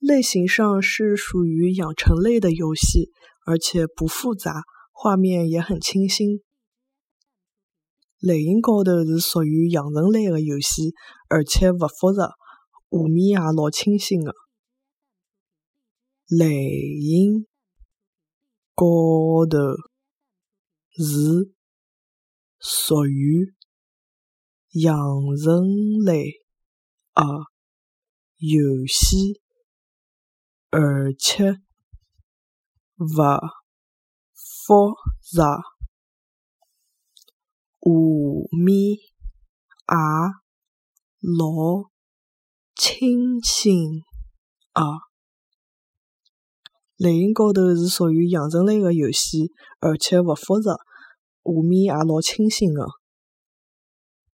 类型上是属于养成类的游戏，而且不复杂，画面也很清新。类型高头是属于养成类的游戏，而且勿复杂，画面也老清新的。类型高头是属于养成类的游戏，而且勿复杂，画面也老清新啊。类型高头是属于养成类的游戏，而且勿复杂，画面也老清新的。